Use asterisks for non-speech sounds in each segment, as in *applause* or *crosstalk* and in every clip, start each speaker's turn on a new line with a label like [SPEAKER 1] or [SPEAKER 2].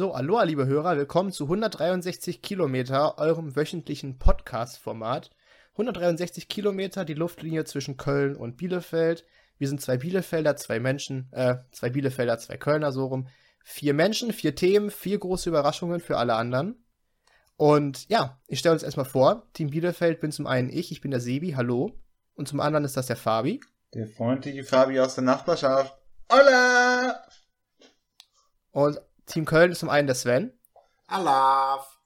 [SPEAKER 1] So, aloha, liebe Hörer, willkommen zu 163 Kilometer, eurem wöchentlichen Podcast-Format. 163 Kilometer, die Luftlinie zwischen Köln und Bielefeld. Wir sind zwei Bielefelder, zwei Menschen, äh, zwei Bielefelder, zwei Kölner, so rum. Vier Menschen, vier Themen, vier große Überraschungen für alle anderen. Und ja, ich stelle uns erstmal vor. Team Bielefeld bin zum einen ich, ich bin der Sebi, hallo. Und zum anderen ist das der Fabi.
[SPEAKER 2] Der freundliche Fabi aus der Nachbarschaft. Hola!
[SPEAKER 1] Und Team Köln ist zum einen der Sven.
[SPEAKER 3] Alaf.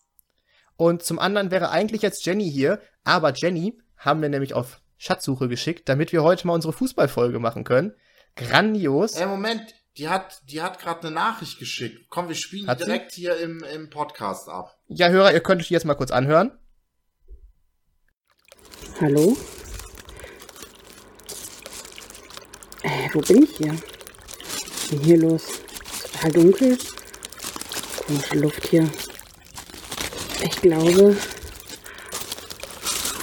[SPEAKER 1] Und zum anderen wäre eigentlich jetzt Jenny hier, aber Jenny haben wir nämlich auf Schatzsuche geschickt, damit wir heute mal unsere Fußballfolge machen können. Grandios.
[SPEAKER 3] Ey, Moment, die hat, die hat gerade eine Nachricht geschickt. Komm, wir spielen
[SPEAKER 1] Hat
[SPEAKER 3] die
[SPEAKER 1] sie?
[SPEAKER 3] direkt hier im, im Podcast ab.
[SPEAKER 1] Ja, Hörer, ihr könnt euch die jetzt mal kurz anhören.
[SPEAKER 4] Hallo? Äh, wo bin ich hier? Was ist denn hier los? Total dunkel. Komische Luft hier. Ich glaube.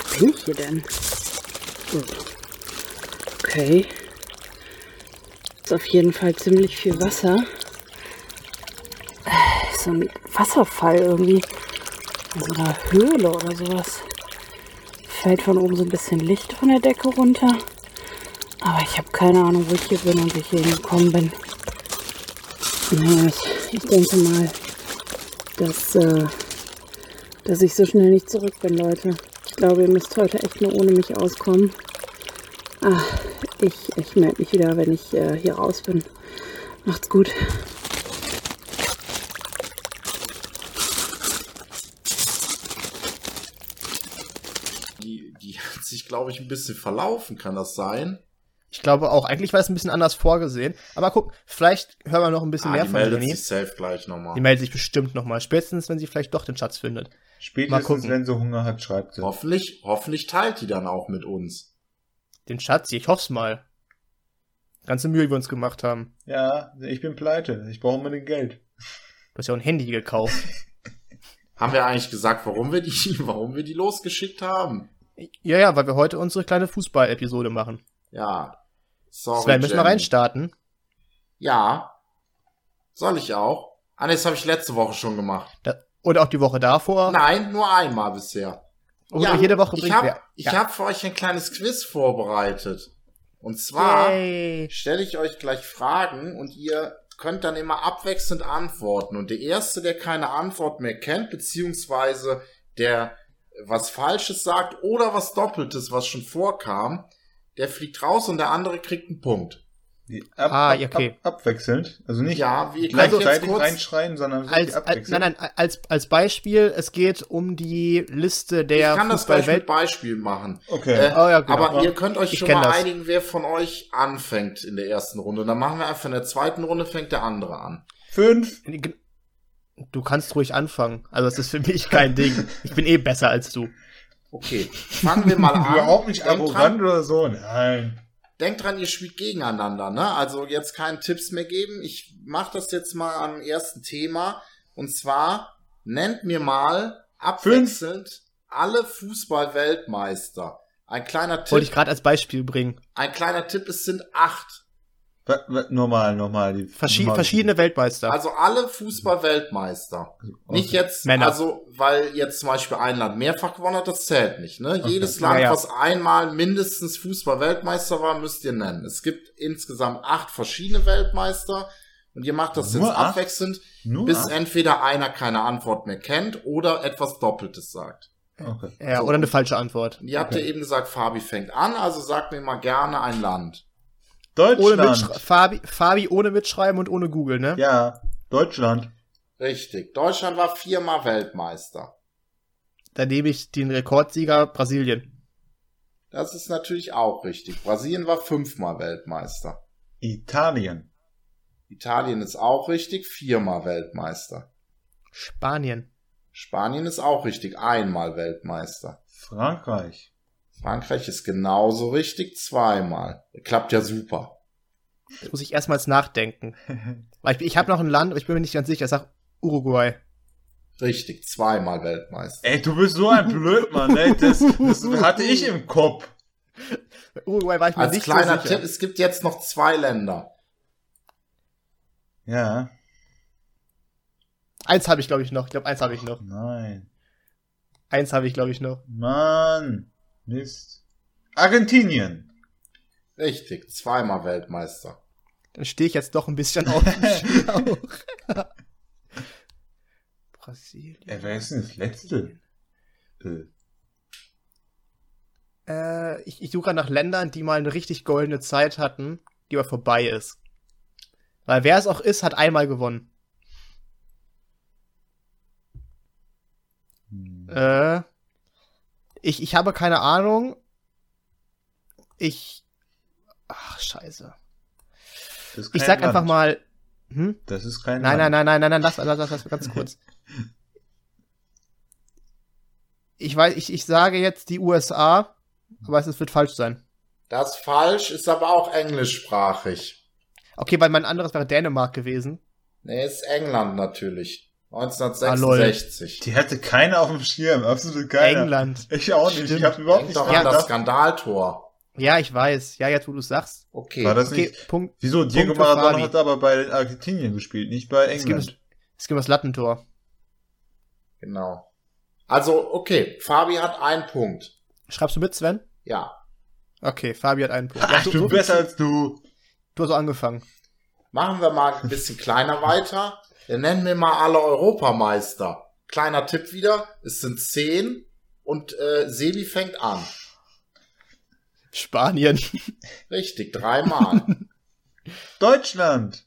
[SPEAKER 4] Wo bin ich hier denn? Okay. Ist auf jeden Fall ziemlich viel Wasser. Äh, So ein Wasserfall irgendwie. In so einer Höhle oder sowas fällt von oben so ein bisschen Licht von der Decke runter. Aber ich habe keine Ahnung, wo ich hier bin und wie ich hier hingekommen bin. Ich denke mal, dass, äh, dass ich so schnell nicht zurück bin, Leute. Ich glaube, ihr müsst heute echt nur ohne mich auskommen. Ah, ich, ich melde mich wieder, wenn ich äh, hier raus bin. Macht's gut.
[SPEAKER 3] Die, die hat *laughs* sich, glaube ich, ein bisschen verlaufen, kann das sein?
[SPEAKER 1] Ich glaube auch, eigentlich war es ein bisschen anders vorgesehen. Aber guck, vielleicht hören wir noch ein bisschen
[SPEAKER 3] Ah,
[SPEAKER 1] mehr
[SPEAKER 3] die
[SPEAKER 1] von
[SPEAKER 3] meldet
[SPEAKER 1] Jenny.
[SPEAKER 3] sich safe gleich nochmal.
[SPEAKER 1] Die meldet sich bestimmt nochmal. Spätestens, wenn sie vielleicht doch den Schatz findet. Mal
[SPEAKER 2] Spätestens,
[SPEAKER 1] gucken.
[SPEAKER 2] wenn sie Hunger hat, schreibt sie.
[SPEAKER 3] Hoffentlich, hoffentlich teilt die dann auch mit uns.
[SPEAKER 1] Den Schatz, ich hoff's mal. Ganze Mühe, die wir uns gemacht haben.
[SPEAKER 2] Ja, ich bin pleite. Ich brauche unbedingt Geld.
[SPEAKER 1] Du hast ja auch ein Handy gekauft. *laughs*
[SPEAKER 3] Haben wir eigentlich gesagt, warum wir die, *laughs* warum wir die losgeschickt haben?
[SPEAKER 1] ja, ja, weil wir heute unsere kleine Fußball-Episode machen.
[SPEAKER 3] Ja. Sorry.
[SPEAKER 1] Sven, müssen wir reinstarten?
[SPEAKER 3] Ja. Soll ich auch? Ah, das habe ich letzte Woche schon gemacht.
[SPEAKER 1] Da, oder auch die Woche davor.
[SPEAKER 3] Nein, nur einmal bisher.
[SPEAKER 1] Oder jede Woche
[SPEAKER 3] ich
[SPEAKER 1] bringt
[SPEAKER 3] hab. Ich
[SPEAKER 1] Ja.
[SPEAKER 3] habe für euch ein kleines Quiz vorbereitet. Und zwar stelle ich euch gleich Fragen und ihr könnt dann immer abwechselnd antworten. Und der Erste, der keine Antwort mehr kennt, beziehungsweise der was Falsches sagt oder was Doppeltes, was schon vorkam, der fliegt raus und der andere kriegt einen Punkt.
[SPEAKER 2] Die Ab,
[SPEAKER 1] Ah,
[SPEAKER 2] ab,
[SPEAKER 1] ja, okay.
[SPEAKER 2] ab, abwechselnd. Also nicht
[SPEAKER 3] Ja, wie
[SPEAKER 2] gleichzeitig
[SPEAKER 3] kurz...
[SPEAKER 2] reinschreien, sondern
[SPEAKER 1] Als, als,
[SPEAKER 2] abwechselnd.
[SPEAKER 1] nein, nein, als, als Beispiel, es geht um die Liste der
[SPEAKER 3] ich kann das gleich mit Beispiel machen.
[SPEAKER 2] Okay.
[SPEAKER 3] Äh,
[SPEAKER 1] Oh ja, genau.
[SPEAKER 3] Aber ihr könnt euch
[SPEAKER 1] Ich
[SPEAKER 3] schon mal
[SPEAKER 1] das.
[SPEAKER 3] einigen, wer von euch anfängt in der ersten Runde. Dann machen wir einfach in der zweiten Runde fängt der andere an.
[SPEAKER 2] Fünf.
[SPEAKER 1] Du kannst ruhig anfangen. Also, das ist für mich kein Ding. Ich bin eh besser als du.
[SPEAKER 3] Okay, fangen wir mal *laughs* an.
[SPEAKER 2] Überhaupt nicht
[SPEAKER 3] Denkt
[SPEAKER 2] arrogant
[SPEAKER 3] dran,
[SPEAKER 2] oder so. Nein.
[SPEAKER 3] denkt dran, ihr spielt gegeneinander, ne? Also jetzt keine Tipps mehr geben. Ich mache das jetzt mal am ersten Thema. Und zwar nennt mir mal abwechselnd alle Fußball-Weltmeister. Ein kleiner
[SPEAKER 1] Wollte ich
[SPEAKER 3] Tipp,
[SPEAKER 1] gerade als Beispiel bringen.
[SPEAKER 3] ein kleiner Tipp, es sind acht.
[SPEAKER 2] Normal. Die,
[SPEAKER 1] Verschi
[SPEAKER 2] normal.
[SPEAKER 1] verschiedene Weltmeister.
[SPEAKER 3] Also alle Fußball-Weltmeister. Nicht
[SPEAKER 2] Okay.
[SPEAKER 3] jetzt,
[SPEAKER 1] Männer.
[SPEAKER 3] also, weil jetzt zum Beispiel ein Land mehrfach gewonnen hat, das zählt nicht. Ne?
[SPEAKER 2] Okay.
[SPEAKER 3] Jedes Land,
[SPEAKER 1] Ja, ja.
[SPEAKER 3] was einmal mindestens Fußball-Weltmeister war, müsst ihr nennen. Es gibt insgesamt acht verschiedene Weltmeister und ihr macht das
[SPEAKER 2] Nur
[SPEAKER 3] jetzt
[SPEAKER 2] acht?
[SPEAKER 3] abwechselnd,
[SPEAKER 2] Nur
[SPEAKER 3] bis
[SPEAKER 2] acht?
[SPEAKER 3] entweder einer keine Antwort mehr kennt oder etwas Doppeltes sagt.
[SPEAKER 2] Okay.
[SPEAKER 1] ja, oder eine falsche Antwort.
[SPEAKER 3] Ihr habt ja eben gesagt, Fabi fängt an, also sagt mir mal gerne ein Land.
[SPEAKER 1] Ohne
[SPEAKER 2] Deutschland.
[SPEAKER 1] Mitschre Fabi, Fabi ohne Mitschreiben und ohne Google, ne?
[SPEAKER 2] Ja, Deutschland.
[SPEAKER 3] Richtig. Deutschland war viermal Weltmeister.
[SPEAKER 1] Da nehme ich den Rekordsieger Brasilien.
[SPEAKER 3] Das ist natürlich auch richtig. Brasilien war fünfmal Weltmeister.
[SPEAKER 2] Italien.
[SPEAKER 3] Italien ist auch richtig, viermal Weltmeister.
[SPEAKER 1] Spanien.
[SPEAKER 3] Spanien ist auch richtig, einmal Weltmeister.
[SPEAKER 2] Frankreich.
[SPEAKER 3] Frankreich ist genauso richtig, zweimal. Klappt ja super.
[SPEAKER 1] Jetzt muss ich erstmals nachdenken. *laughs* Weil ich, ich habe noch ein Land, aber ich bin mir nicht ganz sicher. Ich sag Uruguay.
[SPEAKER 3] Richtig, zweimal Weltmeister.
[SPEAKER 2] Ey, du bist so ein Blödmann, ey. Das, *laughs* das hatte ich im Kopf.
[SPEAKER 1] Uruguay war ich mir
[SPEAKER 3] Als
[SPEAKER 1] nicht
[SPEAKER 3] kleiner
[SPEAKER 1] so sicher.
[SPEAKER 3] Tipp, es gibt jetzt noch zwei Länder.
[SPEAKER 2] Ja.
[SPEAKER 1] Eins habe ich, glaube ich, noch. Ich glaube, eins habe ich noch.
[SPEAKER 2] Nein.
[SPEAKER 1] Eins habe ich, glaube ich, noch.
[SPEAKER 2] Mann. Mist. Argentinien.
[SPEAKER 3] Richtig, zweimal Weltmeister.
[SPEAKER 1] Dann stehe ich jetzt doch ein bisschen auf dem *laughs* Schlauch. Brasilien.
[SPEAKER 2] Äh, wer ist denn das letzte? Äh,
[SPEAKER 1] Äh, ich, ich suche nach Ländern, die mal eine richtig goldene Zeit hatten, die aber vorbei ist. Weil wer es auch ist, hat einmal gewonnen.
[SPEAKER 2] hm.
[SPEAKER 1] Äh, ich, ich habe keine Ahnung. Ich. Ach, scheiße. Ich sag
[SPEAKER 2] Land.
[SPEAKER 1] einfach mal. Hm?
[SPEAKER 2] Das ist kein
[SPEAKER 1] Nein, nein,
[SPEAKER 2] Land.
[SPEAKER 1] nein, nein, nein, nein, lass, lass, lass, lass ganz *laughs* kurz. Ich weiß, ich, ich sage jetzt die USA, aber es wird falsch sein.
[SPEAKER 3] Das falsch, ist aber auch englischsprachig.
[SPEAKER 1] Okay, weil mein anderes wäre Dänemark gewesen.
[SPEAKER 3] Nee, ist England natürlich.
[SPEAKER 1] Ah,
[SPEAKER 3] 1966.
[SPEAKER 2] Die hatte keiner auf dem Schirm, absolut keiner.
[SPEAKER 1] England.
[SPEAKER 2] Ich auch nicht. Ich
[SPEAKER 1] Stimmt.
[SPEAKER 2] habe überhaupt
[SPEAKER 3] Denk
[SPEAKER 2] nicht
[SPEAKER 3] doch an das. Skandaltor.
[SPEAKER 1] Ja, ich weiß. Ja, jetzt wo du es sagst.
[SPEAKER 3] Okay.
[SPEAKER 2] War das
[SPEAKER 1] Okay,
[SPEAKER 2] nicht?
[SPEAKER 1] Punkt.
[SPEAKER 2] Wieso? Diego Maradona hat aber bei Argentinien gespielt, nicht bei
[SPEAKER 1] Es gibt,
[SPEAKER 2] England.
[SPEAKER 1] es gibt das Lattentor.
[SPEAKER 3] Genau. Also, okay, Fabi hat einen Punkt.
[SPEAKER 1] Schreibst du mit, Sven?
[SPEAKER 3] Ja.
[SPEAKER 1] Okay, Fabi hat einen Punkt.
[SPEAKER 2] Ach,
[SPEAKER 1] so,
[SPEAKER 2] du
[SPEAKER 1] so
[SPEAKER 2] besser als du.
[SPEAKER 1] Du hast angefangen.
[SPEAKER 3] Machen wir mal ein bisschen kleiner weiter. Wir nennen wir mal alle Europameister. Kleiner Tipp wieder, es sind zehn und äh, Sebi fängt an.
[SPEAKER 1] Spanien.
[SPEAKER 3] Richtig, dreimal. *laughs*
[SPEAKER 2] Deutschland.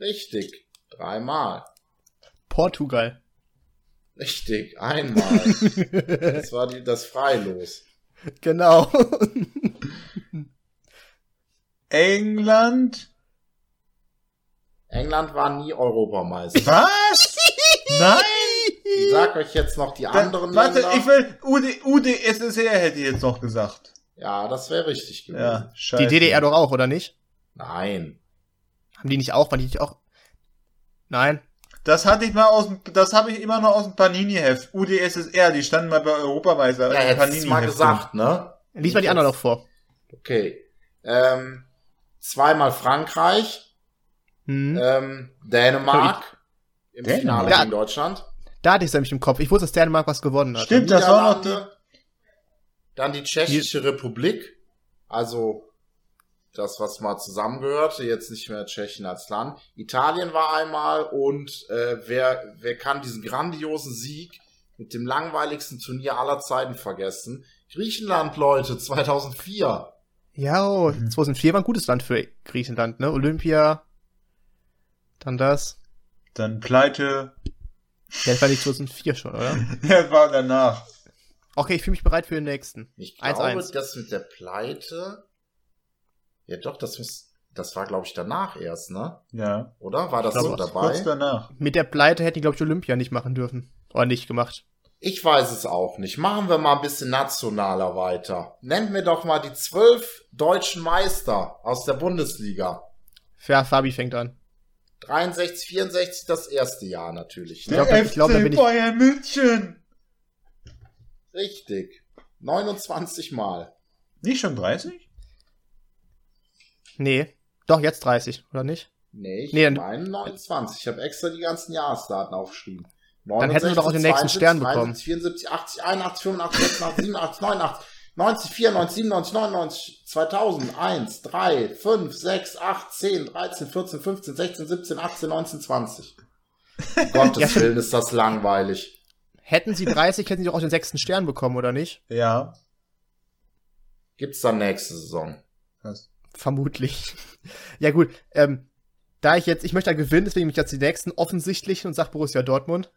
[SPEAKER 3] Richtig, dreimal.
[SPEAKER 1] Portugal.
[SPEAKER 3] Richtig, einmal. *laughs* Das war die, das Freilos.
[SPEAKER 1] genau. *laughs*
[SPEAKER 2] England.
[SPEAKER 3] England war nie Europameister.
[SPEAKER 2] Was? Nein!
[SPEAKER 3] Ich sag euch jetzt noch die anderen
[SPEAKER 2] warte,
[SPEAKER 3] Länder.
[SPEAKER 2] ich will UD, UdSSR hätte ich jetzt noch gesagt.
[SPEAKER 3] ja, das wäre richtig gewesen.
[SPEAKER 2] Ja, scheiße.
[SPEAKER 1] Die DDR doch auch, oder nicht?
[SPEAKER 3] Nein.
[SPEAKER 1] Haben die nicht auch? Waren die nicht auch? Nein.
[SPEAKER 2] Das hatte ich mal aus dem, das habe ich immer noch aus dem Panini-Heft. UdSSR, die standen mal bei Europameister.
[SPEAKER 3] Ja, hättest du mal gesagt, ne?
[SPEAKER 1] Lies mal die anderen noch vor.
[SPEAKER 3] Okay. Ähm, zweimal Frankreich,
[SPEAKER 1] Hm.
[SPEAKER 3] ähm, Dänemark im
[SPEAKER 2] Dänemark?
[SPEAKER 3] Finale
[SPEAKER 1] Ja.
[SPEAKER 3] gegen Deutschland.
[SPEAKER 1] Da hatte ich es nämlich im Kopf. Ich wusste, dass Dänemark was gewonnen hat.
[SPEAKER 2] Stimmt, das war noch die,
[SPEAKER 3] Dann die Tschechische Republik, also das, was mal zusammengehörte, jetzt nicht mehr Tschechien als Land. Italien war einmal und äh, wer, wer kann diesen grandiosen Sieg mit dem langweiligsten Turnier aller Zeiten vergessen? Griechenland, Leute, 2004.
[SPEAKER 1] Ja, oh,
[SPEAKER 2] Mhm.
[SPEAKER 1] 2004 war ein gutes Land für Griechenland, ne? Olympia. Dann das.
[SPEAKER 2] dann Pleite.
[SPEAKER 1] Ja, das war nicht 2004 schon, oder? *laughs*
[SPEAKER 2] Das war danach.
[SPEAKER 1] Okay, ich fühle mich bereit für den nächsten.
[SPEAKER 3] Ich glaube,
[SPEAKER 1] 1-1.
[SPEAKER 3] das mit der Pleite. Ja, doch, das muss, das war, glaube ich, danach erst, ne?
[SPEAKER 2] Ja.
[SPEAKER 3] Oder? War das
[SPEAKER 1] Ich
[SPEAKER 3] so dabei?
[SPEAKER 2] Kurz danach.
[SPEAKER 1] Mit der Pleite hätten die, glaube ich, Olympia nicht machen dürfen. Oder nicht gemacht.
[SPEAKER 3] Ich weiß es auch nicht. Machen wir mal ein bisschen nationaler weiter. Nennt mir doch mal die zwölf deutschen Meister aus der Bundesliga.
[SPEAKER 1] Ja, Fabi fängt an.
[SPEAKER 3] 63, 64 das erste Jahr natürlich. Ne?
[SPEAKER 1] ich glaub, da
[SPEAKER 2] FC
[SPEAKER 1] bin ich-
[SPEAKER 2] Bayern München.
[SPEAKER 3] Richtig. 29 Mal.
[SPEAKER 2] Nicht schon 30?
[SPEAKER 1] Nee. Doch, jetzt 30, oder nicht?
[SPEAKER 3] Nee, ich
[SPEAKER 1] Nee,
[SPEAKER 3] meine 29. Ich habe extra die ganzen Jahresdaten aufgeschrieben.
[SPEAKER 1] Dann hätten wir doch auch den nächsten Stern bekommen.
[SPEAKER 3] 74, 80, 81, 85, 86, 87, 89, 90, 94, 97, 99, 2000, 1, 3, 5, 6, 8, 10, 13, 14, 15, 16, 17, 18, 19, 20. Um *laughs* Gottes Willen ist das langweilig.
[SPEAKER 1] Hätten sie 30, hätten sie doch auch den sechsten Stern bekommen, oder nicht?
[SPEAKER 2] Ja.
[SPEAKER 3] Gibt's dann nächste Saison?
[SPEAKER 2] Das.
[SPEAKER 1] Vermutlich. ja, gut. Ähm, da ich jetzt, ich möchte ja gewinnen, deswegen mich jetzt die nächsten offensichtlichen und sag Borussia Dortmund.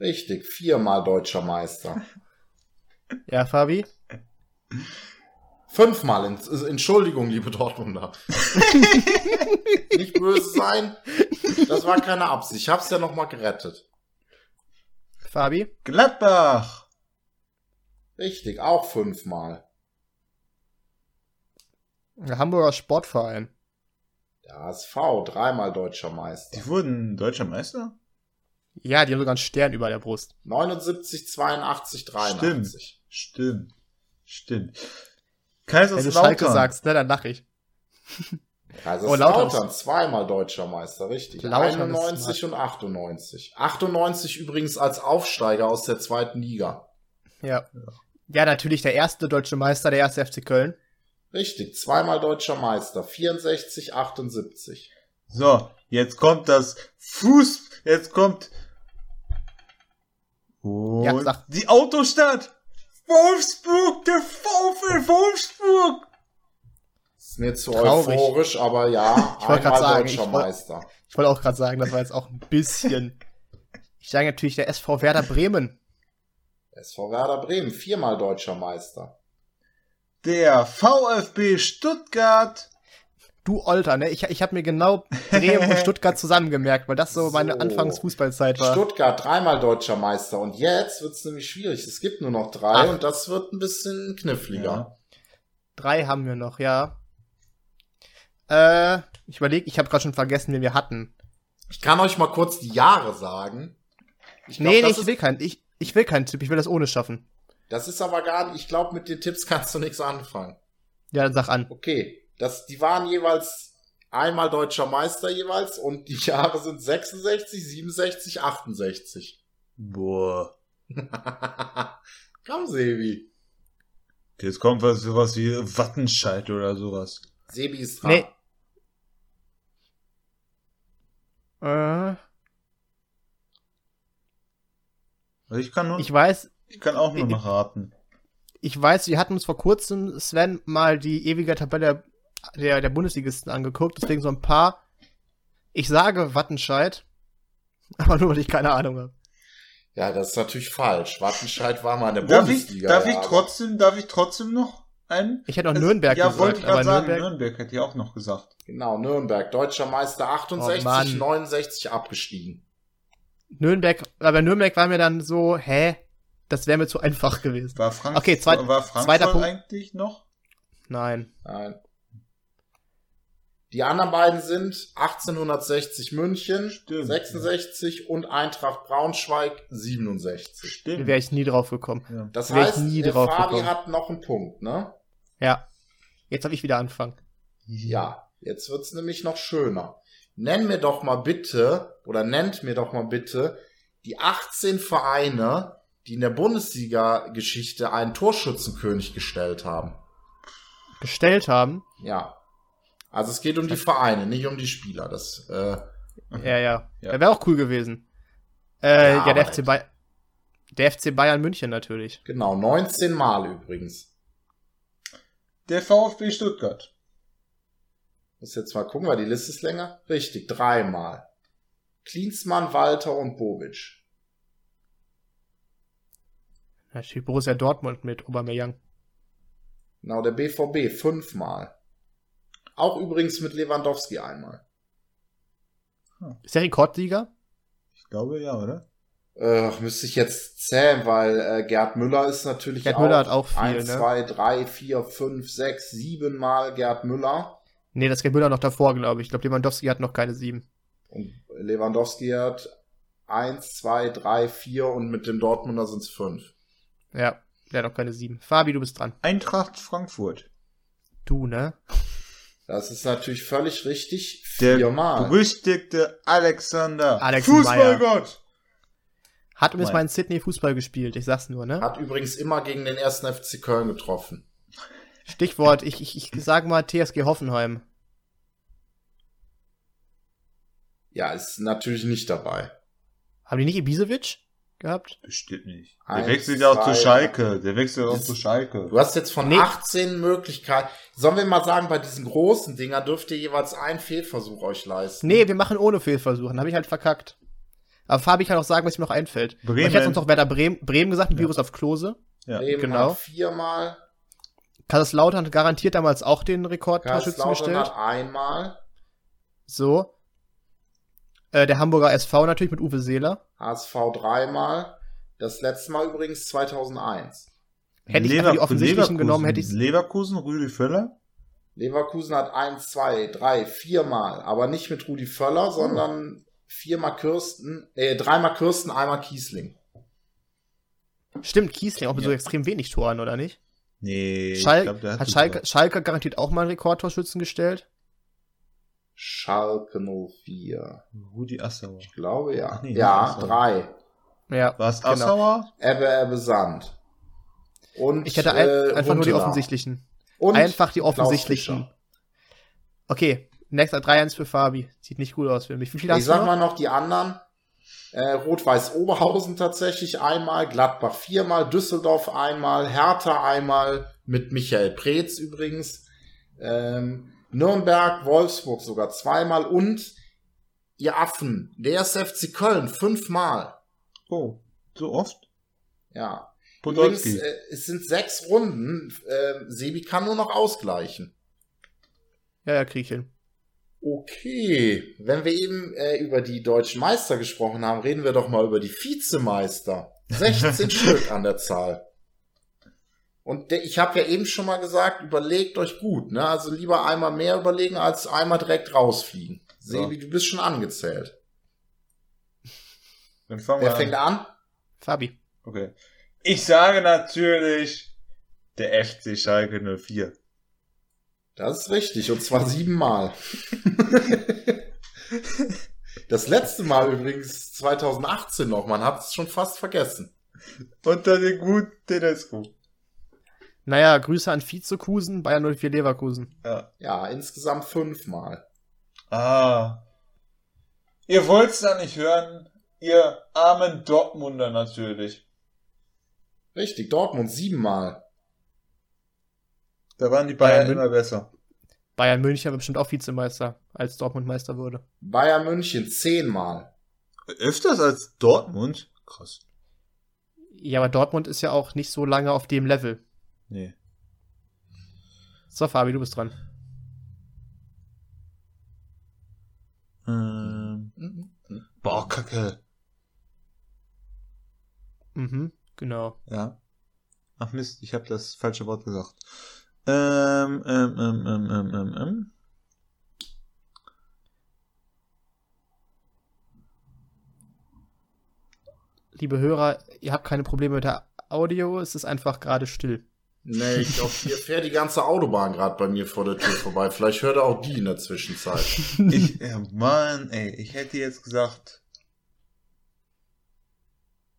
[SPEAKER 3] Richtig, viermal deutscher Meister.
[SPEAKER 1] Ja, Fabi?
[SPEAKER 3] Fünfmal, in, Entschuldigung, liebe Dortmunder. *laughs* Nicht böse sein, das war keine Absicht. Ich hab's ja noch mal gerettet.
[SPEAKER 1] Fabi?
[SPEAKER 2] Gladbach.
[SPEAKER 3] Richtig, auch fünfmal.
[SPEAKER 1] Der Hamburger Sportverein.
[SPEAKER 3] Der HSV, dreimal deutscher Meister.
[SPEAKER 2] Die wurden deutscher Meister?
[SPEAKER 1] Ja, die haben sogar einen Stern über der Brust.
[SPEAKER 3] 79, 82, 83.
[SPEAKER 2] Stimmt. Stimmt.
[SPEAKER 1] Wenn du Schalke
[SPEAKER 2] Kaiserslautern.
[SPEAKER 1] sagst, ne, dann lach ich.
[SPEAKER 3] Also
[SPEAKER 1] Oh, Lautern
[SPEAKER 3] zweimal deutscher Meister, richtig.
[SPEAKER 1] Lautern ist
[SPEAKER 3] 91 und 98. 98 übrigens als Aufsteiger aus der zweiten Liga.
[SPEAKER 1] Ja. Ja, natürlich der erste deutsche Meister, der erste FC Köln.
[SPEAKER 3] Richtig, zweimal deutscher Meister. 64, 78.
[SPEAKER 2] So, jetzt kommt das Fuß, jetzt kommt und
[SPEAKER 1] Ja, sag.
[SPEAKER 2] die Autostadt. Wolfsburg, der VfL Wolfsburg.
[SPEAKER 3] Ist mir zu
[SPEAKER 1] Traurig.
[SPEAKER 3] euphorisch, aber ja, *laughs*
[SPEAKER 1] Ich wollte
[SPEAKER 3] einmal
[SPEAKER 1] sagen,
[SPEAKER 3] deutscher
[SPEAKER 1] ich woll-
[SPEAKER 3] Meister.
[SPEAKER 1] Ich wollte auch gerade sagen, das war jetzt auch ein bisschen. Ich sage natürlich der SV Werder Bremen.
[SPEAKER 3] SV Werder Bremen, viermal deutscher Meister.
[SPEAKER 2] Der VfB Stuttgart.
[SPEAKER 1] Du Olter, ne? Ich, ich habe mir genau Bremen und *laughs* Stuttgart zusammengemerkt, weil das so, meine
[SPEAKER 3] So.
[SPEAKER 1] Anfangsfußballzeit war.
[SPEAKER 3] Stuttgart dreimal deutscher Meister und jetzt wird's nämlich schwierig. Es gibt nur noch drei
[SPEAKER 1] Ach.
[SPEAKER 3] und das wird ein bisschen kniffliger.
[SPEAKER 2] Ja.
[SPEAKER 1] Drei haben wir noch, ja. Äh, ich überlege, ich habe gerade schon vergessen, wen wir hatten.
[SPEAKER 3] Ich kann euch mal kurz die Jahre sagen. Ich glaub,
[SPEAKER 1] nee, nee, ich will keinen. Ich, ich will keinen Tipp, ich will das ohne schaffen.
[SPEAKER 3] das ist aber gar nicht, ich glaube, mit den Tipps kannst du nichts anfangen.
[SPEAKER 1] Ja, dann sag an.
[SPEAKER 3] Okay, das, die waren jeweils einmal deutscher Meister jeweils und die *laughs* Jahre sind 66, 67, 68.
[SPEAKER 2] Boah. *laughs*
[SPEAKER 3] Komm, Sebi.
[SPEAKER 2] Jetzt kommt was, sowas wie Wattenscheid oder sowas.
[SPEAKER 3] Sebi ist dran.
[SPEAKER 1] Nee. Äh,
[SPEAKER 2] Also ich kann nur, ich,
[SPEAKER 1] ich weiß,
[SPEAKER 2] kann auch nur
[SPEAKER 1] ich-
[SPEAKER 2] noch raten.
[SPEAKER 1] ich weiß, wir hatten uns vor kurzem, Sven, mal die ewige Tabelle der, der Bundesligisten angeguckt, deswegen so ein paar. Ich sage Wattenscheid, *laughs* aber nur, weil ich keine Ahnung habe.
[SPEAKER 3] Ja, das ist natürlich falsch. Wattenscheid war mal in der
[SPEAKER 2] Darf ich,
[SPEAKER 3] Bundesliga.
[SPEAKER 2] darf
[SPEAKER 3] ja,
[SPEAKER 2] ich trotzdem, darf ich trotzdem noch einen?
[SPEAKER 1] Ich hätte auch
[SPEAKER 2] Es-
[SPEAKER 1] Nürnberg
[SPEAKER 2] ja,
[SPEAKER 1] gesagt,
[SPEAKER 2] wollte ich
[SPEAKER 1] aber
[SPEAKER 2] gerade sagen,
[SPEAKER 1] Nürnberg,
[SPEAKER 2] Nürnberg hätte ich auch noch gesagt.
[SPEAKER 3] Genau, Nürnberg. Deutscher Meister 68,
[SPEAKER 1] Oh, Mann.
[SPEAKER 3] 69 abgestiegen.
[SPEAKER 1] Nürnberg, aber Nürnberg war mir dann so, hä? Das wäre mir zu einfach gewesen.
[SPEAKER 2] War, Frank
[SPEAKER 1] Okay, zweit-
[SPEAKER 2] war Frankfurt
[SPEAKER 1] zweiter Punkt.
[SPEAKER 2] eigentlich noch?
[SPEAKER 1] Nein.
[SPEAKER 3] Nein. Die anderen beiden sind 1860 München,
[SPEAKER 2] Stimmt.
[SPEAKER 3] 66 und Eintracht Braunschweig 67.
[SPEAKER 2] Stimmt.
[SPEAKER 1] Wäre ich nie drauf gekommen.
[SPEAKER 2] ja.
[SPEAKER 3] Das heißt,
[SPEAKER 1] nie
[SPEAKER 3] der
[SPEAKER 1] drauf
[SPEAKER 3] Fabi
[SPEAKER 1] gekommen.
[SPEAKER 3] hat noch einen Punkt, ne?
[SPEAKER 1] Ja. Jetzt habe ich wieder anfangen.
[SPEAKER 3] Ja, jetzt wird's nämlich noch schöner. Nenn mir doch mal bitte, oder nennt mir doch mal bitte, die 18 Vereine, die in der Bundesliga-Geschichte einen Torschützenkönig gestellt haben.
[SPEAKER 1] Gestellt haben.
[SPEAKER 3] Ja. Also es geht um die Vereine, nicht um die Spieler. Das, äh,
[SPEAKER 1] Ja, ja. *laughs*
[SPEAKER 2] Ja.
[SPEAKER 1] Wäre auch cool gewesen. Äh,
[SPEAKER 3] Ja,
[SPEAKER 1] ja, der FC, Bay der FC Bayern München natürlich.
[SPEAKER 3] genau, 19 Mal übrigens.
[SPEAKER 2] Der VfB Stuttgart.
[SPEAKER 3] Muss jetzt mal gucken, weil die Liste ist länger. Richtig, dreimal. Klinsmann, Walter und Bobic.
[SPEAKER 1] Natürlich Borussia Dortmund mit Aubameyang.
[SPEAKER 3] Genau, der BVB fünfmal. Auch übrigens mit Lewandowski einmal.
[SPEAKER 1] Ist der Rekordsieger?
[SPEAKER 2] Ich glaube ja, oder?
[SPEAKER 3] Äh, müsste ich jetzt zählen, weil äh, Gerd Müller ist natürlich
[SPEAKER 1] Gerd
[SPEAKER 3] auch
[SPEAKER 1] Müller hat auch viel,
[SPEAKER 3] 1,
[SPEAKER 1] ne?
[SPEAKER 3] 2, 3, 4, 5, 6, 7 Mal Gerd Müller.
[SPEAKER 1] Nee, das geht Müller noch davor, glaube ich. Ich glaube, Lewandowski hat noch keine sieben.
[SPEAKER 3] Und Lewandowski hat 1, 2, 3, 4 und mit dem Dortmunder sind es 5.
[SPEAKER 1] Ja, der hat noch keine sieben. Fabi, du bist dran.
[SPEAKER 2] Eintracht Frankfurt.
[SPEAKER 1] Du, ne?
[SPEAKER 3] Das ist natürlich völlig richtig.
[SPEAKER 2] Der
[SPEAKER 3] Viermal.
[SPEAKER 2] berüchtigte Alexander.
[SPEAKER 1] Alex
[SPEAKER 2] Fußballgott.
[SPEAKER 1] Hat übrigens mal in Sydney Fußball gespielt, ich sag's nur, ne?
[SPEAKER 3] Hat übrigens immer gegen den ersten FC Köln getroffen.
[SPEAKER 1] Stichwort, ich, ich, ich sag mal TSG Hoffenheim.
[SPEAKER 3] Ja, ist natürlich nicht dabei.
[SPEAKER 1] Haben die nicht Ibisevic gehabt?
[SPEAKER 2] Bestimmt nicht. Der
[SPEAKER 3] Eins,
[SPEAKER 2] wechselt ja auch zu Schalke. Der wechselt auch
[SPEAKER 3] Das-
[SPEAKER 2] zu Schalke.
[SPEAKER 3] Du hast jetzt von
[SPEAKER 1] Nee.
[SPEAKER 3] 18 Möglichkeiten. Sollen wir mal sagen, bei diesen großen Dinger dürft ihr jeweils einen Fehlversuch euch leisten.
[SPEAKER 1] Nee, wir machen ohne Fehlversuchen. Habe ich halt verkackt. Aber Fabi kann auch sagen, was ihm noch einfällt.
[SPEAKER 2] Bremen.
[SPEAKER 1] Ich hätte uns noch Werder Bremen, Bremen gesagt, mit
[SPEAKER 2] Ja.
[SPEAKER 1] Virus auf Klose.
[SPEAKER 2] Ja.
[SPEAKER 3] Bremen
[SPEAKER 1] genau.
[SPEAKER 3] viermal.
[SPEAKER 1] Kaiserslautern hat garantiert damals auch den Rekordtorschützen
[SPEAKER 3] Kaiserslautern
[SPEAKER 1] gestellt.
[SPEAKER 3] einmal.
[SPEAKER 1] So. Äh, der Hamburger SV natürlich mit Uwe Seeler.
[SPEAKER 3] HSV dreimal. Das letzte Mal übrigens 2001.
[SPEAKER 1] Hätte ich einfach die offensichtlichen genommen, hätte ich's-
[SPEAKER 2] Leverkusen, Rüdi Völler.
[SPEAKER 3] Leverkusen hat eins, zwei, drei, viermal. Aber nicht mit Rudi Völler, sondern viermal Kirsten, äh, dreimal Kirsten, einmal Kiesling.
[SPEAKER 1] Stimmt, Kiesling auch mit so
[SPEAKER 2] Ja.
[SPEAKER 1] extrem wenig Toren, oder nicht?
[SPEAKER 2] Nee,
[SPEAKER 1] Schal
[SPEAKER 2] glaub, der
[SPEAKER 1] hat
[SPEAKER 2] die
[SPEAKER 1] Schalke. Schalke garantiert auch mal einen Rekordtorschützen gestellt.
[SPEAKER 3] Schalke 04.
[SPEAKER 2] Rudi Assauer.
[SPEAKER 3] Ich glaube ja.
[SPEAKER 2] Nee,
[SPEAKER 3] ja, drei.
[SPEAKER 1] Ja.
[SPEAKER 2] War es
[SPEAKER 1] Genau.
[SPEAKER 2] Assauer?
[SPEAKER 3] Ebbe, Ebbe, Sand. Und,
[SPEAKER 1] Ich hätte ein,
[SPEAKER 3] äh,
[SPEAKER 1] einfach nur die offensichtlichen.
[SPEAKER 3] Und
[SPEAKER 1] einfach die offensichtlichen. Okay, nächster 3-1 für Fabi. Sieht nicht gut aus für mich. Wie viel
[SPEAKER 3] Ich sag
[SPEAKER 1] noch?
[SPEAKER 3] mal noch die anderen. Äh, Rot-Weiß Oberhausen tatsächlich einmal, Gladbach viermal, Düsseldorf einmal, Hertha einmal, mit Michael Preetz übrigens, ähm, Nürnberg, Wolfsburg sogar zweimal und ihr Affen, der FC Köln fünfmal.
[SPEAKER 2] Oh, so oft?
[SPEAKER 3] Ja. Übrigens,
[SPEAKER 2] Podolski.
[SPEAKER 3] äh, es sind sechs Runden. Äh, Sebi kann nur noch ausgleichen.
[SPEAKER 1] Ja, ja, krieg ich hin.
[SPEAKER 3] Okay, wenn wir eben äh, über die deutschen Meister gesprochen haben, reden wir doch mal über die Vizemeister. 16 *laughs* Stück an der Zahl. Und der, ich habe ja eben schon mal gesagt, überlegt euch gut, ne? Also lieber einmal mehr überlegen, als einmal direkt rausfliegen. Sebi, du bist schon angezählt.
[SPEAKER 2] Dann fangen
[SPEAKER 3] Wer
[SPEAKER 2] wir
[SPEAKER 3] fängt
[SPEAKER 2] an.
[SPEAKER 3] an?
[SPEAKER 1] Fabi.
[SPEAKER 2] Okay. Ich sage natürlich der FC Schalke 04.
[SPEAKER 3] Das ist richtig, und zwar siebenmal. *laughs* das letzte Mal übrigens 2018 noch, man hat es schon fast vergessen.
[SPEAKER 2] Unter den guten Tedesco.
[SPEAKER 1] Naja, Grüße an Vizekusen, Bayern 04 Leverkusen.
[SPEAKER 2] Ja.
[SPEAKER 3] Ja, insgesamt fünfmal.
[SPEAKER 2] Ah. Ihr wollt's da nicht hören, ihr armen Dortmunder natürlich.
[SPEAKER 3] Richtig, Dortmund siebenmal.
[SPEAKER 2] Da waren die Bayern
[SPEAKER 1] Bayern-
[SPEAKER 2] immer besser.
[SPEAKER 1] Bayern München war bestimmt auch Vizemeister, als Dortmund Meister wurde.
[SPEAKER 3] Bayern München zehnmal.
[SPEAKER 2] Öfters als Dortmund? Krass.
[SPEAKER 1] Ja, aber Dortmund ist ja auch nicht so lange auf dem Level.
[SPEAKER 2] Nee.
[SPEAKER 1] So, Fabi, du bist dran.
[SPEAKER 2] Ähm, boah, Kacke.
[SPEAKER 1] Mhm, genau.
[SPEAKER 2] Ja. Ach Mist, ich habe das falsche Wort gesagt. Ähm, ähm, ähm, ähm, ähm, ähm, ähm.
[SPEAKER 1] Liebe Hörer, ihr habt keine Probleme mit der Audio, es ist einfach gerade still.
[SPEAKER 3] Nee, ich glaube, hier fährt die ganze Autobahn gerade bei mir vor der Tür vorbei. Vielleicht hört er auch die in der Zwischenzeit. *laughs*
[SPEAKER 2] Ich, ja, Mann, ey, ich hätte jetzt gesagt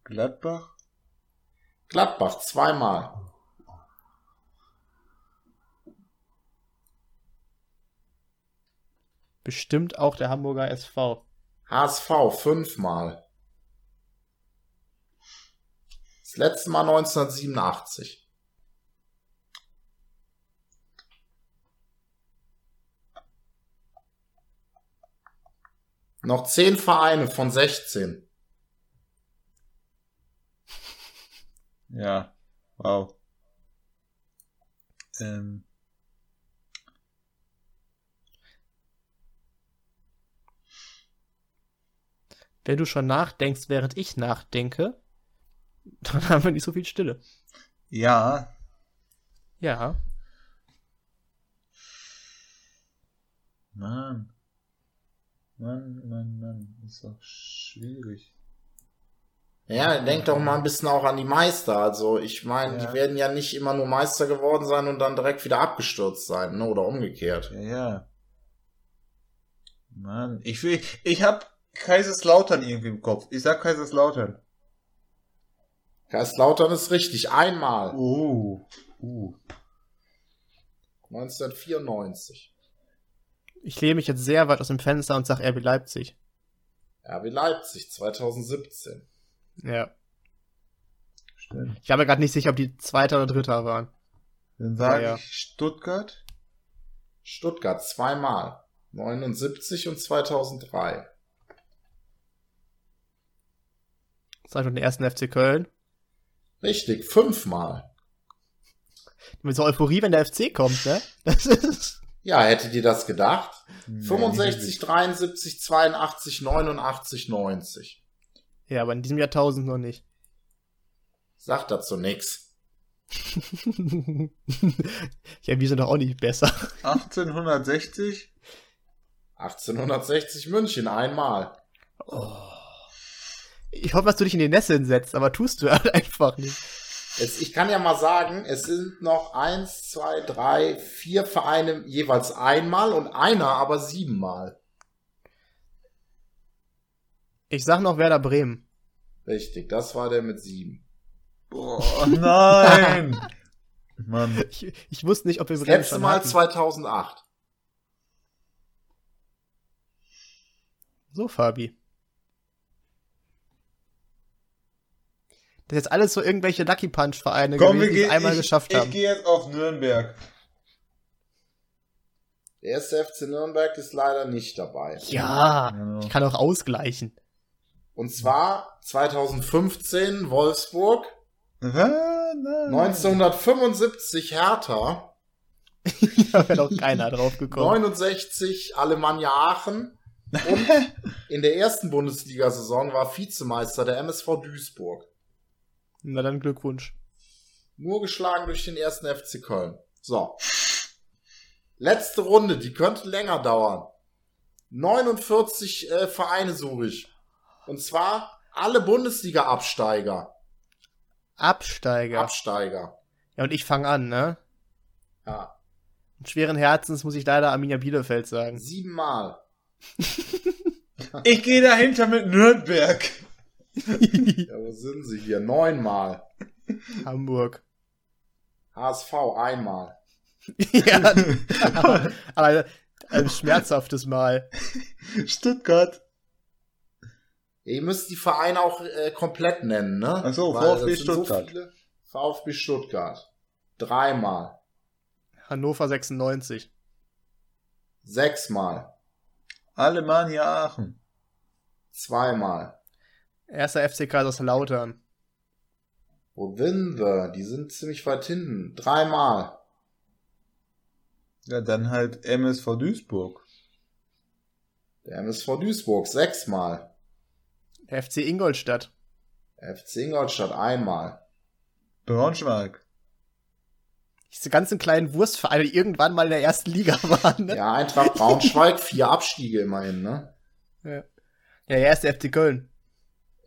[SPEAKER 2] Gladbach?
[SPEAKER 3] Gladbach zweimal.
[SPEAKER 1] Bestimmt auch der Hamburger SV.
[SPEAKER 3] HSV fünfmal. Das letzte Mal 1987. Noch zehn Vereine von 16.
[SPEAKER 2] Ja. Wow. Ähm.
[SPEAKER 1] Wenn du schon nachdenkst, während ich nachdenke, *laughs* dann haben wir nicht so viel Stille.
[SPEAKER 2] Ja.
[SPEAKER 1] Ja,
[SPEAKER 2] Mann. Mann, Mann, Mann. Ist doch schwierig.
[SPEAKER 3] Ja, denk doch mal ein bisschen auch an die Meister. Also, ich meine,
[SPEAKER 2] Ja.
[SPEAKER 3] die werden ja nicht immer nur Meister geworden sein und dann direkt wieder abgestürzt sein, ne? Oder umgekehrt.
[SPEAKER 2] Ja, ja. Mann, ich will, ich hab Kaiserslautern irgendwie im Kopf. Ich sag Kaiserslautern.
[SPEAKER 3] Kaiserslautern ist richtig. Einmal.
[SPEAKER 2] Uh. Uh.
[SPEAKER 3] 1994.
[SPEAKER 1] ich lehne mich jetzt sehr weit aus dem Fenster und sage RB Leipzig.
[SPEAKER 3] RB Leipzig 2017.
[SPEAKER 1] Ja.
[SPEAKER 2] Stimmt.
[SPEAKER 1] Ich war mir gerade nicht sicher, ob die Zweiter oder Dritter waren.
[SPEAKER 2] Dann sage
[SPEAKER 1] Ja, ja.
[SPEAKER 2] ich Stuttgart.
[SPEAKER 3] Stuttgart zweimal. 79 und 2003.
[SPEAKER 1] Sag schon den ersten FC Köln.
[SPEAKER 3] Richtig, fünfmal.
[SPEAKER 1] Mit so Euphorie, wenn der FC kommt, ne? Das *laughs* ist. *laughs*
[SPEAKER 3] Ja, hättet ihr das gedacht?
[SPEAKER 2] Nee,
[SPEAKER 3] 65,
[SPEAKER 2] nicht
[SPEAKER 3] 73, 82, 89, 90.
[SPEAKER 1] Ja, aber in diesem Jahrtausend noch nicht.
[SPEAKER 3] Sagt dazu nix. *laughs*
[SPEAKER 1] ja, wir sind doch auch nicht besser.
[SPEAKER 2] 1860.
[SPEAKER 3] 1860 München einmal.
[SPEAKER 1] Ich hoffe, dass du dich in die Nesseln setzt, aber tust du halt einfach nicht.
[SPEAKER 3] Es, ich kann ja mal sagen, es sind noch eins, zwei, drei, vier Vereine jeweils einmal und einer aber siebenmal.
[SPEAKER 1] Ich sag noch Werder Bremen.
[SPEAKER 3] Richtig, das war der mit sieben.
[SPEAKER 2] Boah, nein! *laughs* Mann.
[SPEAKER 1] Ich, ich wusste nicht, ob wir Bremen
[SPEAKER 3] letzte
[SPEAKER 1] schon
[SPEAKER 3] Mal
[SPEAKER 1] hatten.
[SPEAKER 3] 2008.
[SPEAKER 1] So, Fabi. Das ist jetzt alles so irgendwelche Lucky Punch-Vereine gewesen, die es einmal
[SPEAKER 2] ich,
[SPEAKER 1] geschafft
[SPEAKER 2] ich
[SPEAKER 1] haben.
[SPEAKER 2] gehe jetzt auf Nürnberg.
[SPEAKER 3] Der erste FC Nürnberg ist leider nicht dabei.
[SPEAKER 1] Ja,
[SPEAKER 2] Genau.
[SPEAKER 1] ich kann auch ausgleichen.
[SPEAKER 3] Und zwar 2015 Wolfsburg,
[SPEAKER 2] Was? Nein.
[SPEAKER 3] 1975 Hertha, *laughs*
[SPEAKER 1] da wäre doch keiner drauf gekommen.
[SPEAKER 3] 69 Alemannia Aachen *laughs* und in der ersten Bundesliga-Saison war Vizemeister der MSV Duisburg.
[SPEAKER 1] Na dann Glückwunsch.
[SPEAKER 3] Nur geschlagen durch den ersten FC Köln. So. Letzte Runde, die könnte länger dauern. 49 äh, Vereine suche ich. Und zwar alle Bundesliga-Absteiger.
[SPEAKER 1] Absteiger.
[SPEAKER 3] Absteiger.
[SPEAKER 1] ja, und ich fange an, ne?
[SPEAKER 3] Ja.
[SPEAKER 1] Und schweren Herzens muss ich leider Arminia Bielefeld sagen.
[SPEAKER 3] Siebenmal. *laughs*
[SPEAKER 2] Ich gehe dahinter mit Nürnberg.
[SPEAKER 3] Ja, wo sind sie hier? Neunmal.
[SPEAKER 1] Hamburg.
[SPEAKER 3] HSV einmal. *laughs*
[SPEAKER 1] ja, aber, aber ein schmerzhaftes Mal.
[SPEAKER 2] Stuttgart.
[SPEAKER 3] Ihr müsst die Vereine auch äh, komplett nennen, ne?
[SPEAKER 2] Ach so,
[SPEAKER 3] Weil
[SPEAKER 2] VfB Stuttgart.
[SPEAKER 3] viele. VfB Stuttgart. Dreimal.
[SPEAKER 1] Hannover 96.
[SPEAKER 3] Sechsmal.
[SPEAKER 2] Alemannia Aachen.
[SPEAKER 3] Zweimal.
[SPEAKER 1] Erster FC Kaiserslautern.
[SPEAKER 3] Wo sind wir? Die sind ziemlich weit hinten. Dreimal.
[SPEAKER 2] Ja, dann halt MSV Duisburg.
[SPEAKER 3] Der MSV Duisburg sechsmal.
[SPEAKER 1] Der FC Ingolstadt.
[SPEAKER 3] FC Ingolstadt einmal.
[SPEAKER 2] Braunschweig.
[SPEAKER 1] Diese ganzen kleinen Wurstvereine, die irgendwann mal in der ersten Liga *laughs* waren. Ne?
[SPEAKER 3] Ja, Eintracht Braunschweig, vier Abstiege immerhin, ne?
[SPEAKER 1] Ja, ja der erste FC Köln.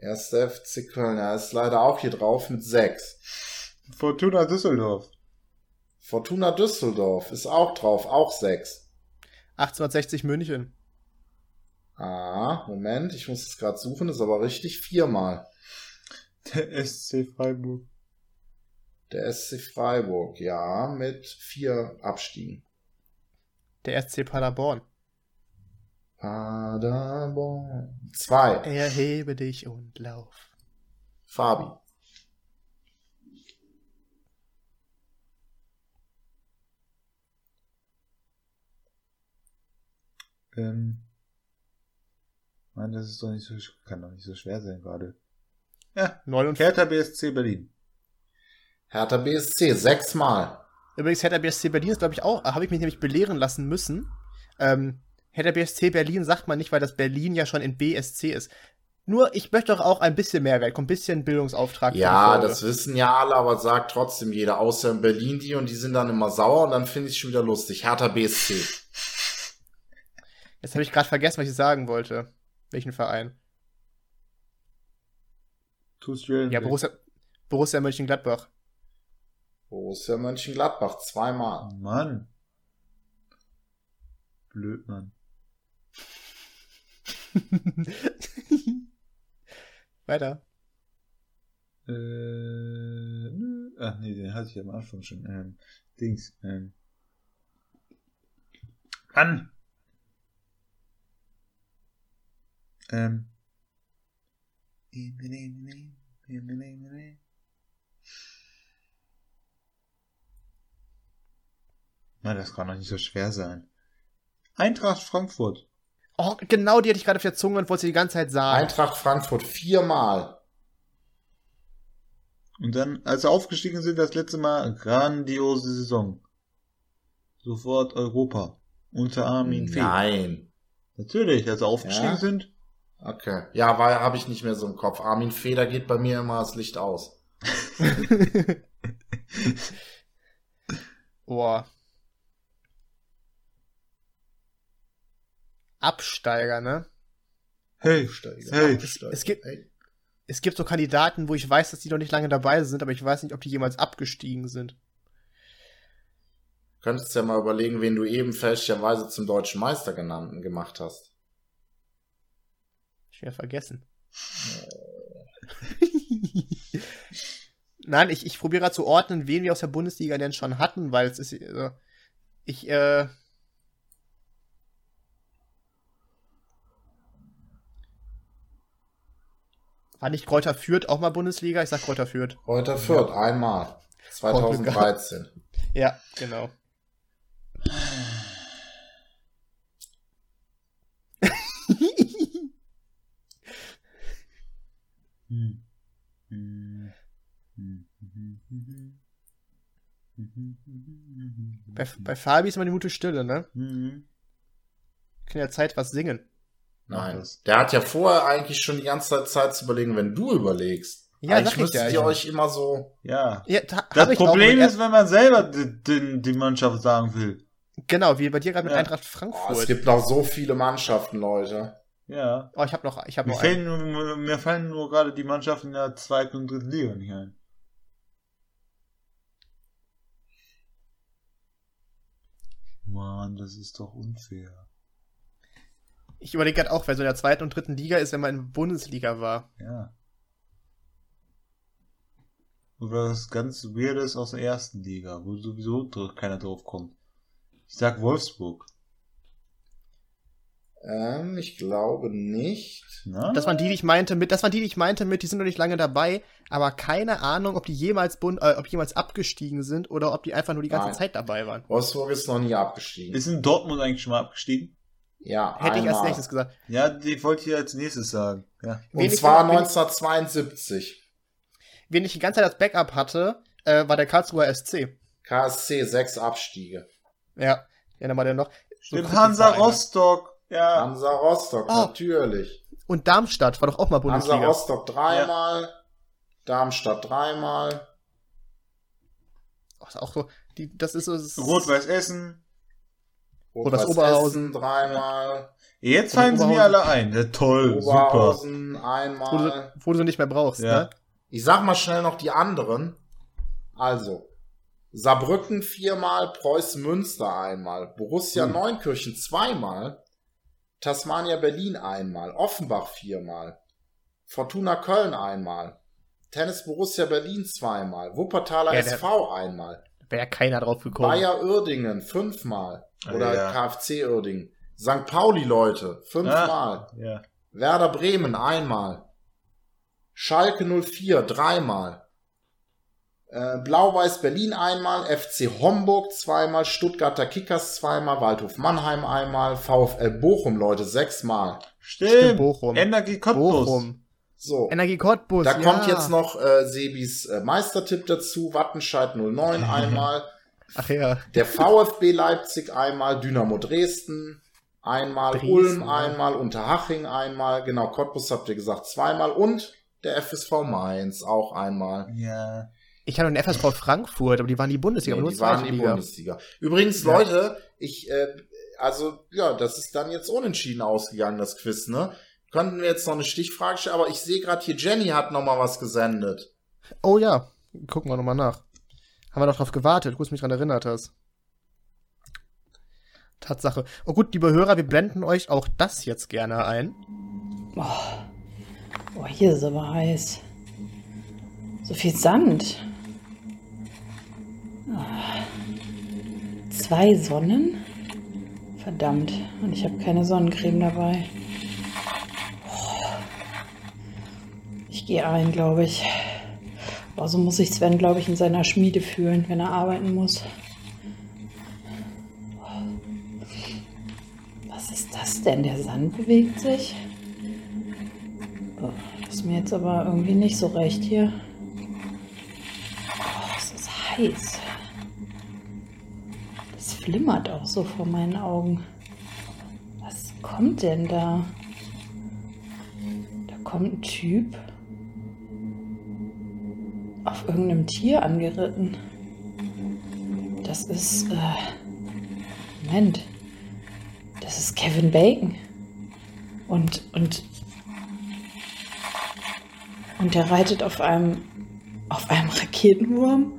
[SPEAKER 3] Erster FC Köln, er ist leider auch hier drauf mit sechs.
[SPEAKER 2] Fortuna Düsseldorf.
[SPEAKER 3] Fortuna Düsseldorf ist auch drauf, auch sechs.
[SPEAKER 1] 1860 München.
[SPEAKER 3] Ah, Moment, ich muss es gerade suchen, ist aber richtig viermal.
[SPEAKER 2] Der SC Freiburg.
[SPEAKER 3] Der SC Freiburg, ja, mit vier Abstiegen.
[SPEAKER 1] Der SC Paderborn.
[SPEAKER 3] Paderborn. Zwei.
[SPEAKER 1] Erhebe dich und lauf.
[SPEAKER 3] Fabi.
[SPEAKER 2] Ähm. Mann, das ist doch nicht so, kann doch nicht so schwer sein gerade. Ja,
[SPEAKER 1] 49.
[SPEAKER 2] Hertha BSC Berlin.
[SPEAKER 3] Hertha BSC, sechsmal.
[SPEAKER 1] Übrigens, Hertha BSC Berlin ist, glaube ich, auch, habe ich mich nämlich belehren lassen müssen. Ähm, Hertha BSC Berlin sagt man nicht, weil das Berlin ja schon in BSC ist. Nur, ich möchte doch auch ein bisschen Mehrwert, ein bisschen Bildungsauftrag.
[SPEAKER 3] Ja, das wissen ja alle, aber sagt trotzdem jeder, außer in Berlin die und die sind dann immer sauer und dann finde ich es schon wieder lustig. Hertha BSC.
[SPEAKER 1] Jetzt habe ich gerade vergessen, was ich sagen wollte. Welchen Verein? Ja, Borussia, Borussia Mönchengladbach.
[SPEAKER 3] Borussia Mönchengladbach, zweimal.
[SPEAKER 2] Mann. Blöd, Mann. *laughs*
[SPEAKER 1] Weiter.
[SPEAKER 2] Äh, nö. Ach nee, den hatte ich am Anfang schon. Ähm, Dings. Ähm. Mann! Ähm. Mann, das kann doch nicht so schwer sein. Eintracht Frankfurt.
[SPEAKER 1] Oh, genau die hatte ich gerade auf der Zunge und wollte sie die ganze Zeit sagen.
[SPEAKER 3] Eintracht Frankfurt, viermal.
[SPEAKER 2] Und dann, als sie aufgestiegen sind, das letzte Mal, grandiose Saison. Sofort Europa. Unter Armin Fee.
[SPEAKER 3] Nein.
[SPEAKER 2] Natürlich, als sie aufgestiegen
[SPEAKER 3] Ja?
[SPEAKER 2] sind.
[SPEAKER 3] Okay. Ja, weil habe ich nicht mehr so im Kopf. Armin Feder geht bei mir immer das Licht aus. *laughs* *laughs*
[SPEAKER 1] Boah. Absteiger, ne?
[SPEAKER 2] Hey,
[SPEAKER 3] Absteiger,
[SPEAKER 2] hey.
[SPEAKER 3] Absteiger.
[SPEAKER 1] Es gibt-
[SPEAKER 3] Hey.
[SPEAKER 1] es gibt so Kandidaten, wo ich weiß, dass die noch nicht lange dabei sind, aber ich weiß nicht, ob die jemals abgestiegen sind.
[SPEAKER 3] Könntest ja mal überlegen, wen du eben fälschlicherweise zum deutschen Meister genannt gemacht hast.
[SPEAKER 1] Schwer vergessen. *laughs* Nein, ich, ich probiere gerade zu ordnen, wen wir aus der Bundesliga denn schon hatten, weil es ist. Äh, ich, äh. War nicht Kräuter Fürth auch mal Bundesliga? Ich sag Kräuter Fürth.
[SPEAKER 3] Kräuter Fürth, einmal. 2013.
[SPEAKER 1] Ja, genau. Bei, bei Fabi ist immer die gute Stille, ne?
[SPEAKER 2] Mhm.
[SPEAKER 1] Kann ja Zeit was singen.
[SPEAKER 3] Nein.
[SPEAKER 2] das.
[SPEAKER 3] Der hat ja vorher eigentlich schon die ganze Zeit zu überlegen, wenn du überlegst.
[SPEAKER 1] Ja,
[SPEAKER 3] eigentlich
[SPEAKER 1] ja,
[SPEAKER 3] ihr
[SPEAKER 1] ich-
[SPEAKER 3] euch immer so.
[SPEAKER 2] Ja.
[SPEAKER 1] Ja, da,
[SPEAKER 2] Das Problem ist, wenn man selber die, die, die Mannschaft sagen will.
[SPEAKER 1] Genau, wie bei dir gerade mit
[SPEAKER 2] Ja.
[SPEAKER 1] Eintracht
[SPEAKER 3] Oh,
[SPEAKER 1] Frankfurt.
[SPEAKER 3] es gibt noch so viele Mannschaften, Leute.
[SPEAKER 2] Ja.
[SPEAKER 1] oh, ich habe noch, ich habe
[SPEAKER 2] Mir,
[SPEAKER 1] noch
[SPEAKER 2] fällen nur, mir fallen nur gerade die Mannschaften in der zweiten und dritten Liga nicht ein. Mann, das ist doch unfair.
[SPEAKER 1] Ich überlege gerade auch, wer so in der zweiten und dritten Liga ist, wenn man in der Bundesliga war.
[SPEAKER 2] Ja. Oder was ganz Weirdes aus der ersten Liga, wo sowieso keiner drauf kommt. Ich sag Wolfsburg.
[SPEAKER 3] Ähm, ich glaube nicht.
[SPEAKER 2] Na?
[SPEAKER 1] Das waren die, die ich meinte mit, das waren die, die ich meinte mit, die sind noch nicht lange dabei, aber keine Ahnung, ob die jemals Bund, äh, ob jemals abgestiegen sind oder ob die einfach nur die ganze
[SPEAKER 3] Nein.
[SPEAKER 1] Zeit dabei waren.
[SPEAKER 3] Wolfsburg ist noch nie abgestiegen.
[SPEAKER 2] Ist in Dortmund eigentlich schon mal abgestiegen?
[SPEAKER 3] Ja,
[SPEAKER 1] Hätte ich als
[SPEAKER 3] einmal.
[SPEAKER 1] nächstes gesagt.
[SPEAKER 2] Ja, die wollte ich als nächstes sagen. Ja.
[SPEAKER 3] Und
[SPEAKER 1] Wen ich
[SPEAKER 3] zwar
[SPEAKER 1] wen-
[SPEAKER 3] 1972.
[SPEAKER 1] Wen ich die ganze Zeit als Backup hatte, äh, war der Karlsruher SC.
[SPEAKER 3] KSC, sechs Abstiege.
[SPEAKER 1] Ja, ja, dann war der noch. So
[SPEAKER 2] Stimmt, Hansa. Rostock. Ja.
[SPEAKER 3] Hansa Rostock,
[SPEAKER 1] Oh.
[SPEAKER 3] natürlich.
[SPEAKER 1] Und Darmstadt war doch auch mal
[SPEAKER 3] Hansa
[SPEAKER 1] Bundesliga.
[SPEAKER 3] Rostock dreimal. Darmstadt dreimal.
[SPEAKER 1] Ach, ist auch so, die, das ist so. das ist-
[SPEAKER 2] Rot-Weiß Essen.
[SPEAKER 1] Rot-Weiß Oberhausen.
[SPEAKER 3] Dreimal.
[SPEAKER 2] Jetzt fallen sie mir
[SPEAKER 1] Oberhausen.
[SPEAKER 2] alle ein. Ja, toll, super.
[SPEAKER 3] Oberhausen
[SPEAKER 1] Wo du,
[SPEAKER 3] einmal.
[SPEAKER 1] wo du sie nicht mehr brauchst,
[SPEAKER 2] Ja.
[SPEAKER 1] ne?
[SPEAKER 3] Ich sag mal schnell noch die anderen. Also, Saarbrücken viermal, Preußen Münster einmal, Borussia
[SPEAKER 2] Hm.
[SPEAKER 3] Neunkirchen zweimal, Tasmania Berlin einmal, Offenbach viermal, Fortuna Köln einmal, Tennis Borussia Berlin zweimal, Wuppertaler
[SPEAKER 1] Ja,
[SPEAKER 3] SV einmal,
[SPEAKER 1] Wäre ja keiner drauf gekommen.
[SPEAKER 3] Bayer Uerdingen fünfmal oder
[SPEAKER 2] Ah, ja.
[SPEAKER 3] KfC Uerdingen, St. Pauli Leute fünfmal,
[SPEAKER 2] Ja.
[SPEAKER 3] Werder Bremen einmal. Schalke 04 dreimal. Äh, Blau-Weiß Berlin einmal, FC Homburg zweimal, Stuttgarter Kickers zweimal, Waldhof Mannheim einmal, VfL Bochum, Leute, sechsmal.
[SPEAKER 2] Stimmt.
[SPEAKER 1] Stimmt, Bochum.
[SPEAKER 2] Energie Cottbus.
[SPEAKER 1] Bochum.
[SPEAKER 3] So,
[SPEAKER 1] Energie Cottbus.
[SPEAKER 3] da
[SPEAKER 1] ja.
[SPEAKER 3] kommt jetzt noch äh, Sebis äh, Meistertipp dazu, Wattenscheid 09 *laughs* einmal,
[SPEAKER 1] Ach ja.
[SPEAKER 3] der VfB Leipzig einmal, Dynamo Dresden einmal,
[SPEAKER 1] Dresden,
[SPEAKER 3] Ulm
[SPEAKER 1] ja.
[SPEAKER 3] einmal, Unterhaching einmal, genau, Cottbus habt ihr gesagt zweimal und der FSV Mainz auch einmal.
[SPEAKER 2] Ja.
[SPEAKER 1] Ich hatte einen FSV Frankfurt, aber die waren die Bundesliga,
[SPEAKER 3] Nee,
[SPEAKER 1] nur
[SPEAKER 3] die waren die
[SPEAKER 1] Liga.
[SPEAKER 3] Bundesliga. Übrigens,
[SPEAKER 1] Ja.
[SPEAKER 3] Leute, ich, äh, also, ja, das ist dann jetzt unentschieden ausgegangen, das Quiz, ne? Könnten wir jetzt noch eine Stichfrage stellen, aber ich sehe gerade hier, Jenny hat noch mal was gesendet.
[SPEAKER 1] Oh ja, gucken wir nochmal nach. Haben wir doch drauf gewartet, gut, dass du mich dran erinnert hast. Tatsache. Oh gut, liebe Hörer, wir blenden euch auch das jetzt gerne ein.
[SPEAKER 4] Oh, hier ist aber heiß. So viel Sand. Ah. Zwei Sonnen? Verdammt. Und ich habe keine Sonnencreme dabei. Oh. Ich gehe ein, glaube ich. Aber so muss sich Sven, glaube ich, in seiner Schmiede fühlen, wenn er arbeiten muss. Was ist das denn? Der Sand bewegt sich? Das ist mir jetzt aber irgendwie nicht so recht hier. Oh, es ist heiß. Das flimmert auch so vor meinen Augen. Was kommt denn da? Da kommt ein Typ irgendeinem Tier angeritten. Das ist, äh, Moment. Das ist Kevin Bacon. Und, und Und der reitet auf einem. auf einem Raketenwurm?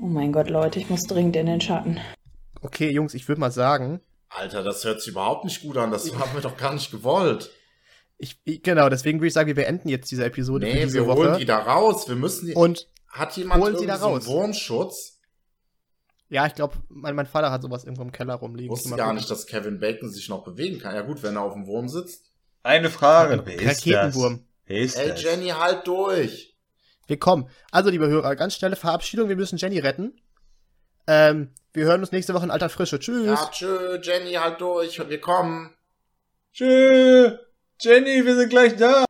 [SPEAKER 4] Oh mein Gott, Leute, ich muss dringend in den Schatten.
[SPEAKER 1] Okay, Jungs, ich würde mal sagen,
[SPEAKER 3] Alter, das hört sich überhaupt nicht gut an. Das haben wir doch gar nicht gewollt.
[SPEAKER 1] ich, genau, deswegen würde ich sagen, wir beenden jetzt diese Episode für
[SPEAKER 3] Nee,
[SPEAKER 1] diese
[SPEAKER 3] wir holen
[SPEAKER 1] Woche.
[SPEAKER 3] die da raus. Wir müssen die.
[SPEAKER 1] Und
[SPEAKER 3] hat jemand
[SPEAKER 1] holen sie
[SPEAKER 3] irgendwie
[SPEAKER 1] da
[SPEAKER 3] so einen
[SPEAKER 1] raus.
[SPEAKER 3] Wurmschutz?
[SPEAKER 1] ja, ich glaube, mein, mein Vater hat sowas irgendwo im Keller
[SPEAKER 3] Ich
[SPEAKER 1] rumliegen.
[SPEAKER 3] wusste gar
[SPEAKER 1] gucken.
[SPEAKER 3] nicht, dass Kevin Bacon sich noch bewegen kann. Ja gut, wenn er auf dem Wurm sitzt.
[SPEAKER 2] Eine Frage. Wer ist das?
[SPEAKER 1] Raketenwurm.
[SPEAKER 2] Wer ist
[SPEAKER 3] Ey,
[SPEAKER 2] das?
[SPEAKER 3] Jenny, halt durch.
[SPEAKER 1] Wir kommen. Also, liebe Hörer, ganz schnelle Verabschiedung. Wir müssen Jenny retten. Ähm, wir hören uns nächste Woche in alter Frische. Tschüss.
[SPEAKER 3] Ja, tschö, Jenny, halt durch. Wir kommen.
[SPEAKER 2] Tschö. Jenny, wir sind gleich da.